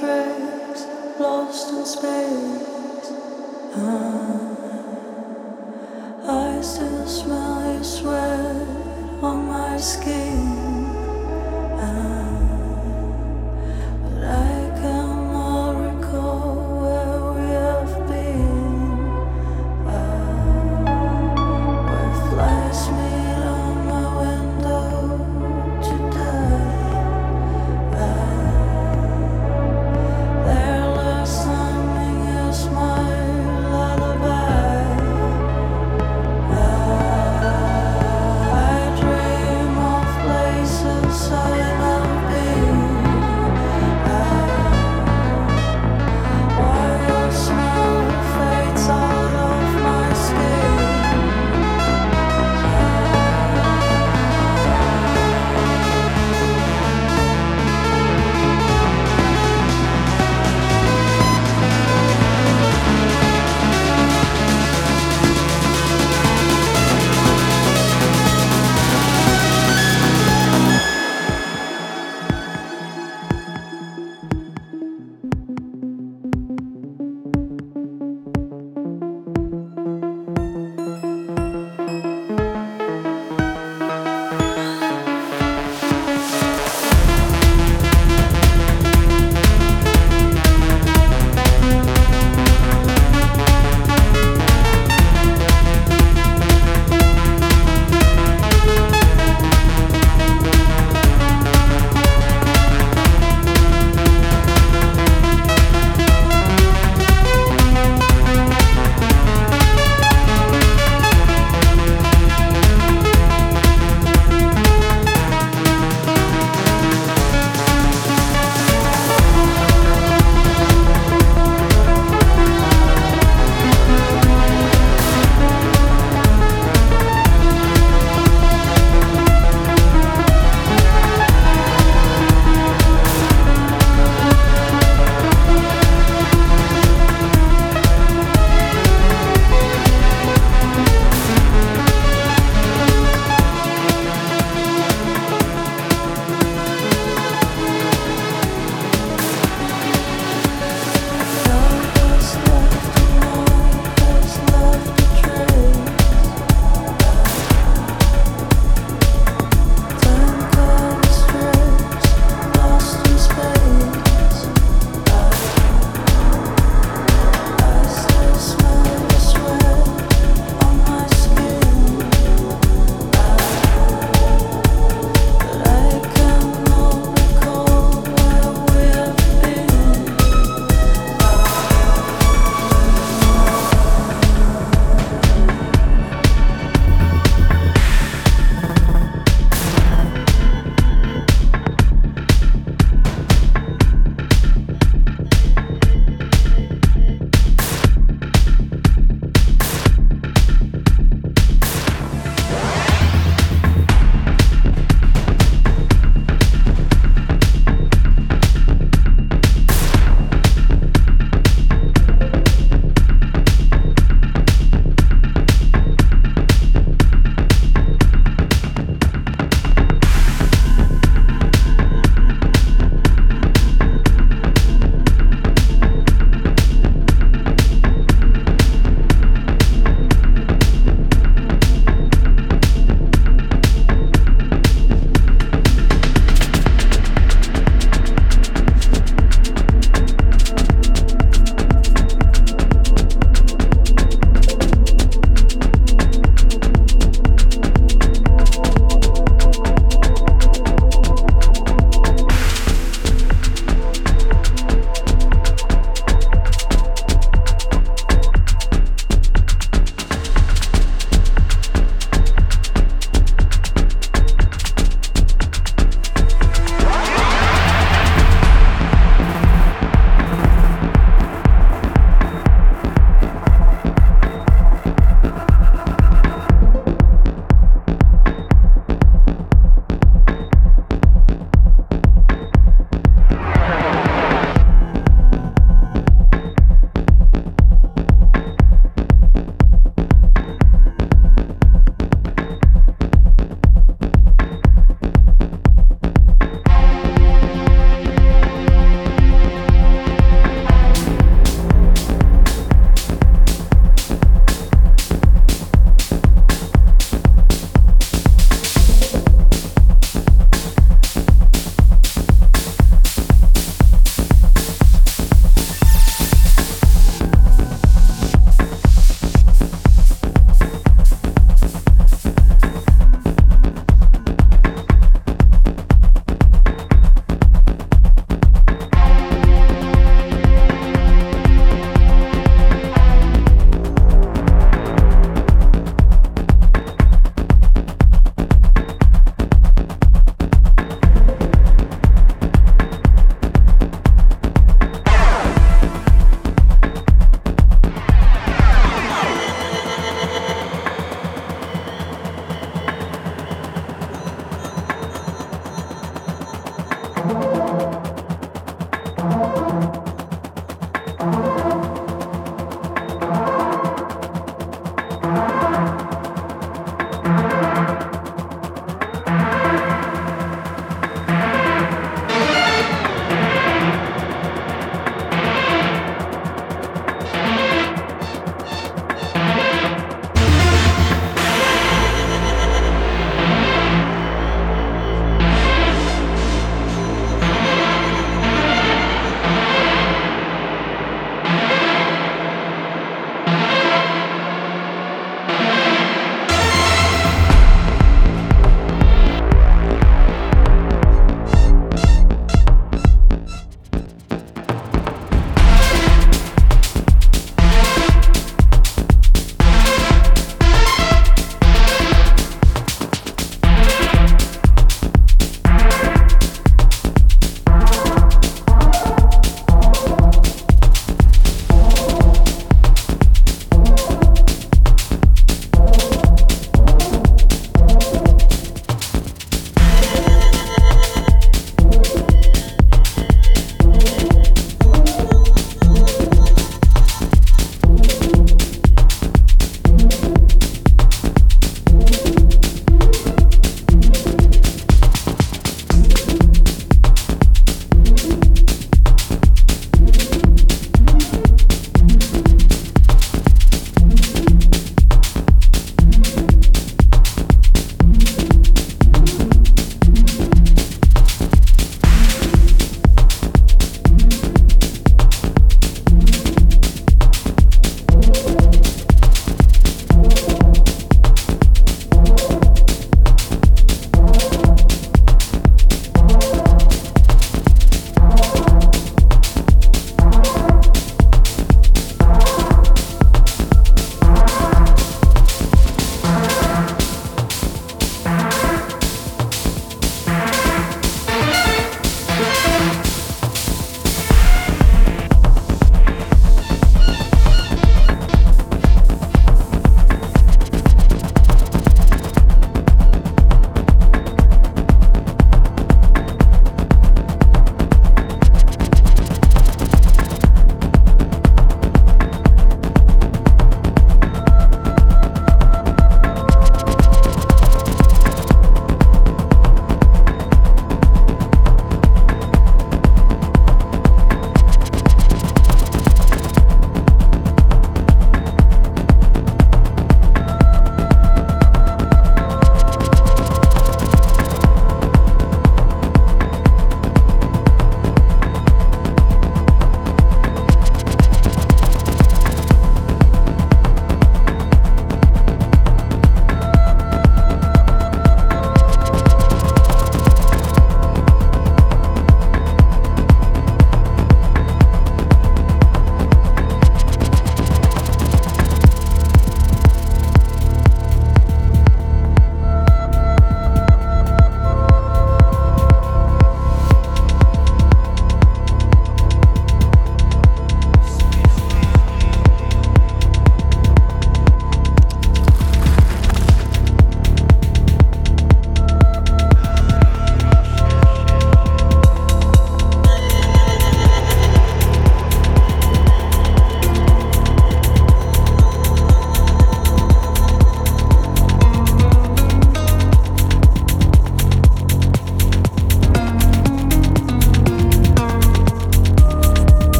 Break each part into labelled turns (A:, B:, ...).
A: tracks lost in space. Uh, I still smell your sweat on my skin.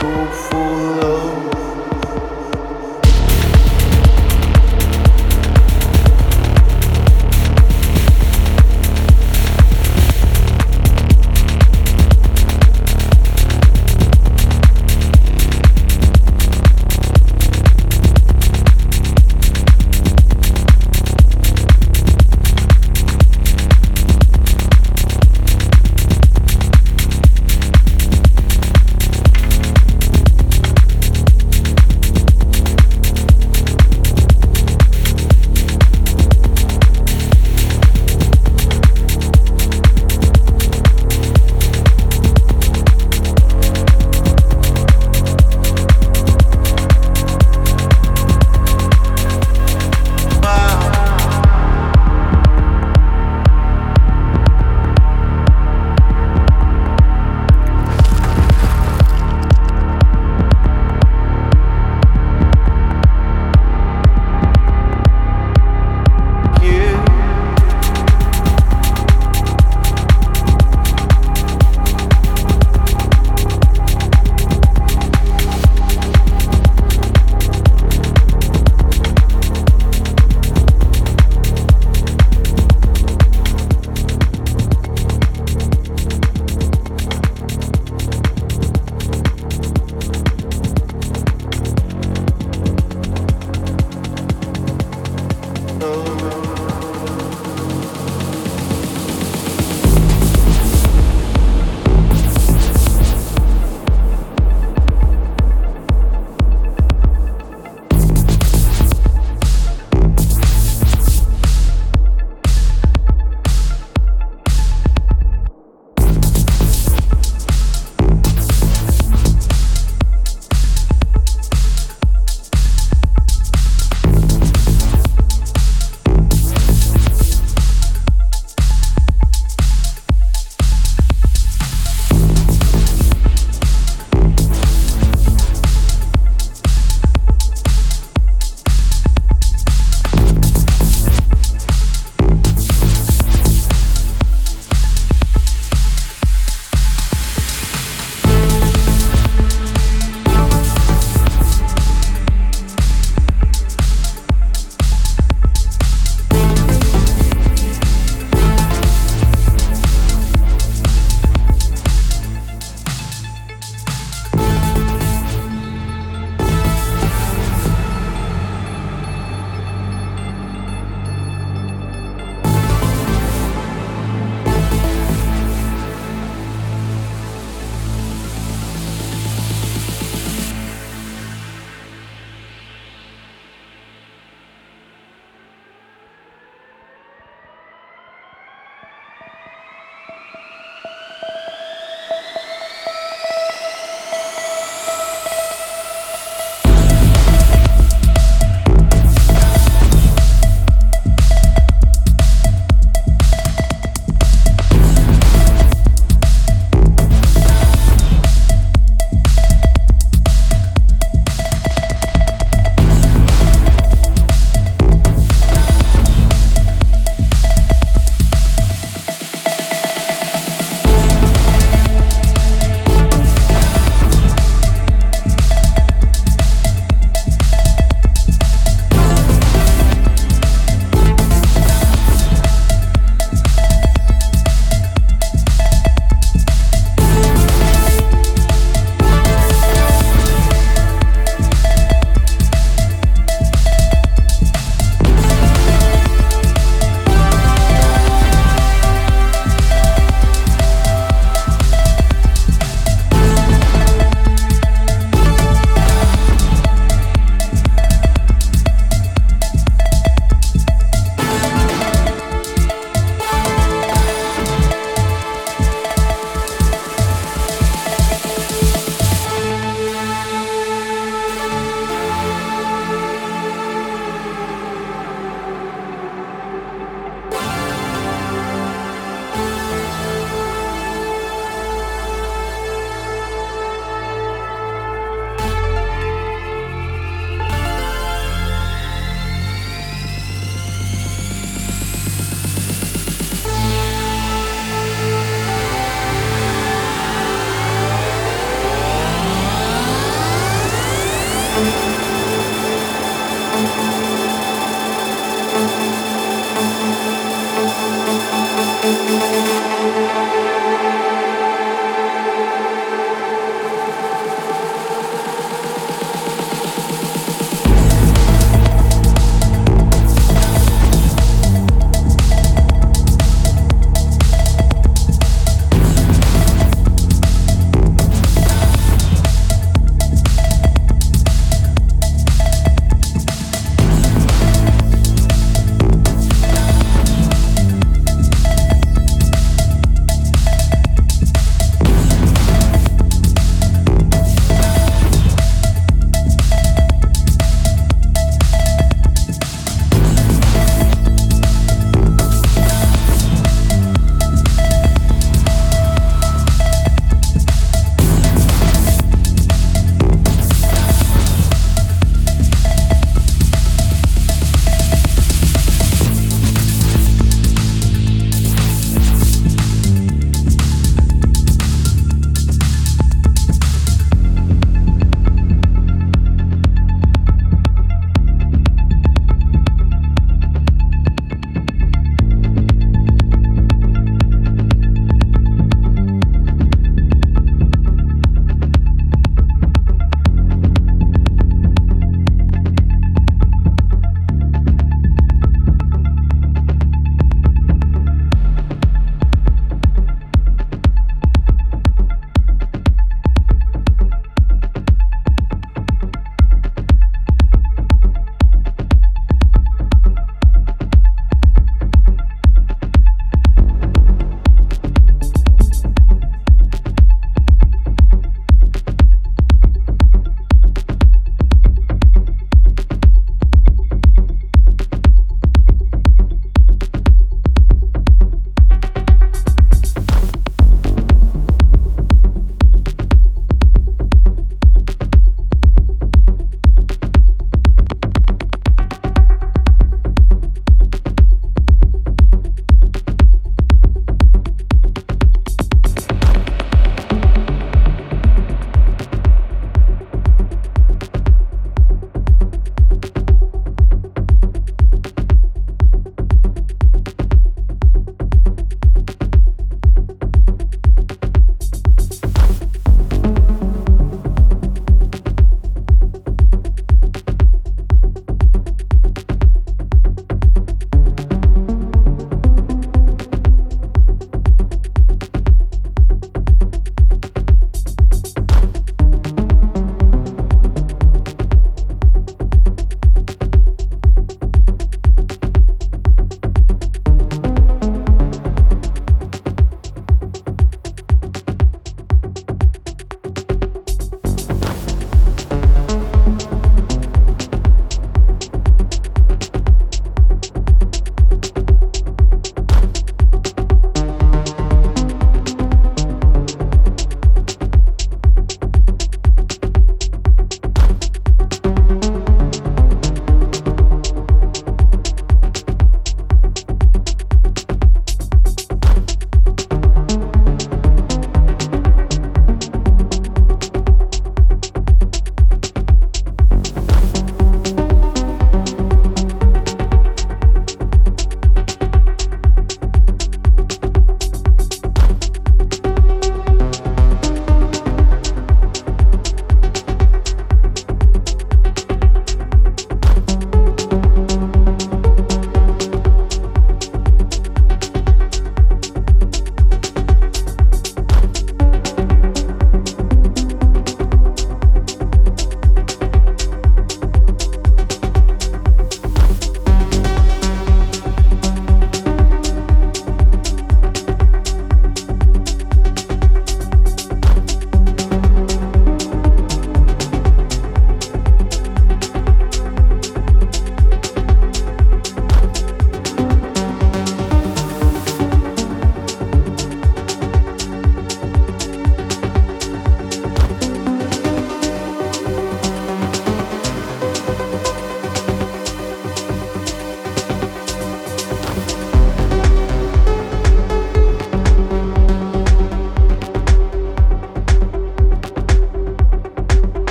B: Oh.